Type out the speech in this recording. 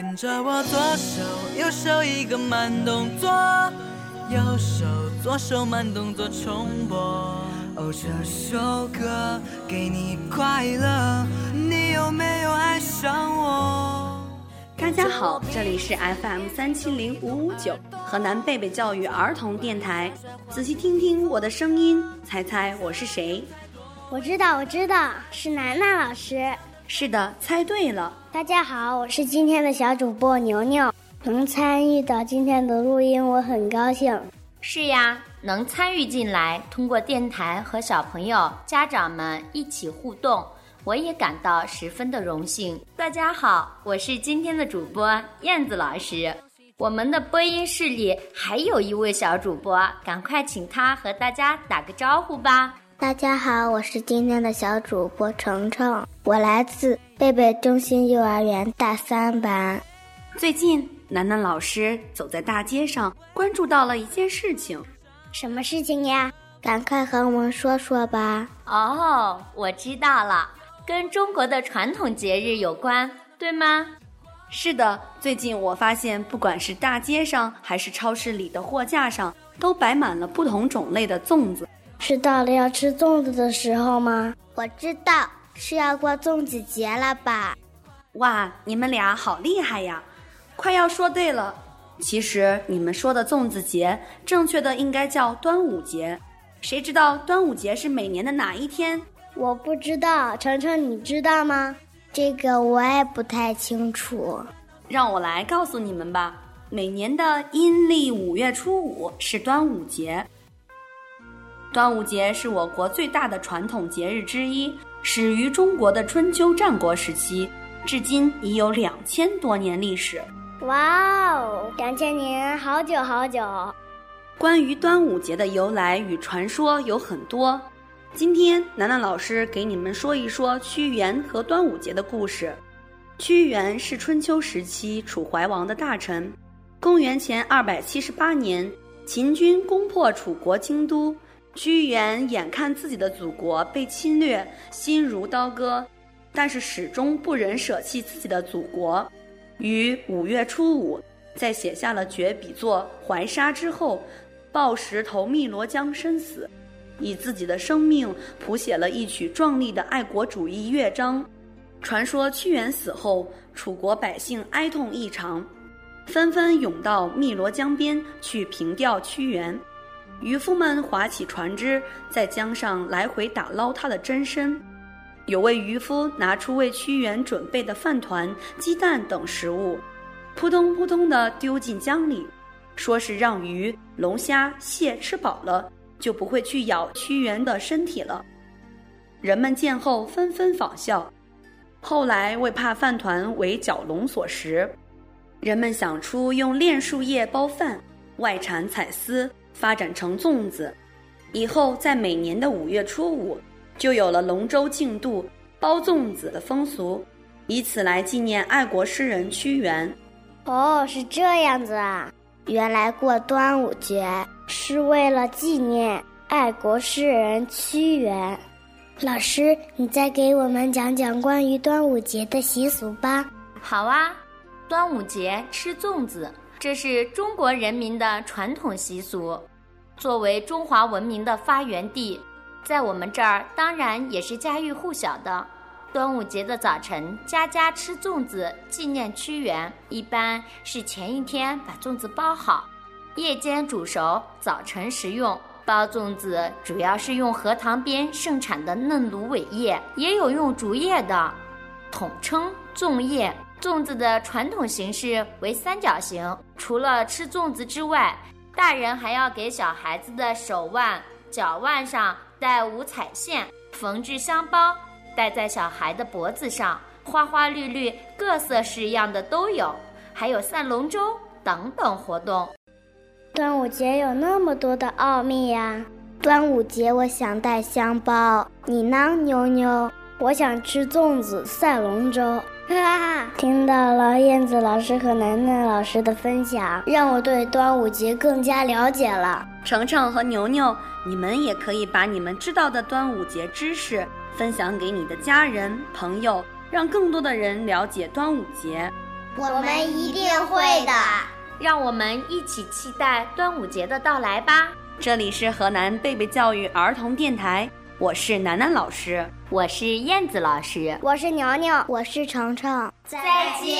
跟着我左手右手一个慢动作，右手左手慢动作重播。哦，这首歌给你快乐，你有没有爱上我？大家好，这里是 FM 三七零五五九河南贝贝教育儿童电台。仔细听听我的声音，猜猜我是谁？我知道，我知道，是楠楠老师。是的，猜对了。大家好，我是今天的小主播牛牛，能参与到今天的录音，我很高兴。是呀，能参与进来，通过电台和小朋友、家长们一起互动，我也感到十分的荣幸。大家好，我是今天的主播燕子老师。我们的播音室里还有一位小主播，赶快请他和大家打个招呼吧。大家好，我是今天的小主播程程，我来自贝贝中心幼儿园大三班。最近，楠楠老师走在大街上，关注到了一件事情。什么事情呀？赶快和我们说说吧。哦，我知道了，跟中国的传统节日有关，对吗？是的，最近我发现，不管是大街上还是超市里的货架上，都摆满了不同种类的粽子。是到了要吃粽子的时候吗？我知道是要过粽子节了吧？哇，你们俩好厉害呀！快要说对了。其实你们说的粽子节，正确的应该叫端午节。谁知道端午节是每年的哪一天？我不知道，程程你知道吗？这个我也不太清楚。让我来告诉你们吧。每年的阴历五月初五是端午节。端午节是我国最大的传统节日之一，始于中国的春秋战国时期，至今已有两千多年历史。哇哦，两千年，好久好久！关于端午节的由来与传说有很多，今天楠楠老师给你们说一说屈原和端午节的故事。屈原是春秋时期楚怀王的大臣，公元前二百七十八年，秦军攻破楚国京都。屈原眼看自己的祖国被侵略，心如刀割，但是始终不忍舍弃自己的祖国。于五月初五，在写下了绝笔作《怀沙》之后，抱石投汨罗江身死，以自己的生命谱写了一曲壮丽的爱国主义乐章。传说屈原死后，楚国百姓哀痛异常，纷纷涌到汨罗江边去凭吊屈原。渔夫们划起船只，在江上来回打捞他的真身。有位渔夫拿出为屈原准备的饭团、鸡蛋等食物，扑通扑通地丢进江里，说是让鱼、龙虾、蟹吃饱了，就不会去咬屈原的身体了。人们见后纷纷仿效。后来为怕饭团为蛟龙所食，人们想出用炼树叶包饭，外缠彩丝。发展成粽子，以后在每年的五月初五，就有了龙舟竞渡、包粽子的风俗，以此来纪念爱国诗人屈原。哦，是这样子啊！原来过端午节是为了纪念爱国诗人屈原。老师，你再给我们讲讲关于端午节的习俗吧。好啊，端午节吃粽子。这是中国人民的传统习俗，作为中华文明的发源地，在我们这儿当然也是家喻户晓的。端午节的早晨，家家吃粽子纪念屈原，一般是前一天把粽子包好，夜间煮熟，早晨食用。包粽子主要是用荷塘边盛产的嫩芦苇叶，也有用竹叶的，统称粽叶。粽子的传统形式为三角形。除了吃粽子之外，大人还要给小孩子的手腕、脚腕上戴五彩线，缝制香包，戴在小孩的脖子上，花花绿绿、各色式样的都有。还有赛龙舟等等活动。端午节有那么多的奥秘呀！端午节我想戴香包，你呢，妞妞？我想吃粽子、赛龙舟。哈哈，听到了燕子老师和楠楠老师的分享，让我对端午节更加了解了。程程和牛牛，你们也可以把你们知道的端午节知识分享给你的家人朋友，让更多的人了解端午节。我们一定会的。让我们一起期待端午节的到来吧！这里是河南贝贝教育儿童电台，我是楠楠老师，我是燕子老师，我是牛牛，我是程程，再见。